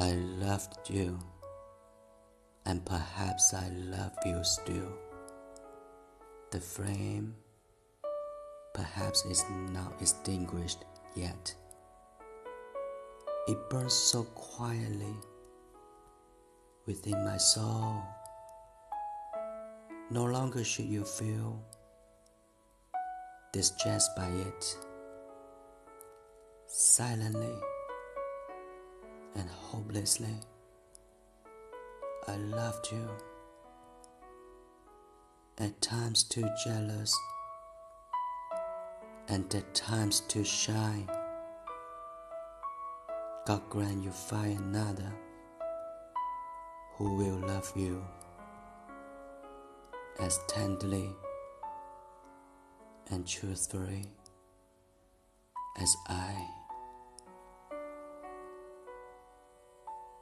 I loved you, and perhaps I love you still. The flame perhaps is not extinguished yet. It burns so quietly within my soul. No longer should you feel distressed by it. Silently and hopelessly, I loved you. At times too jealous, and at times too shy. God grant you find another who will love you as tenderly and truthfully as I.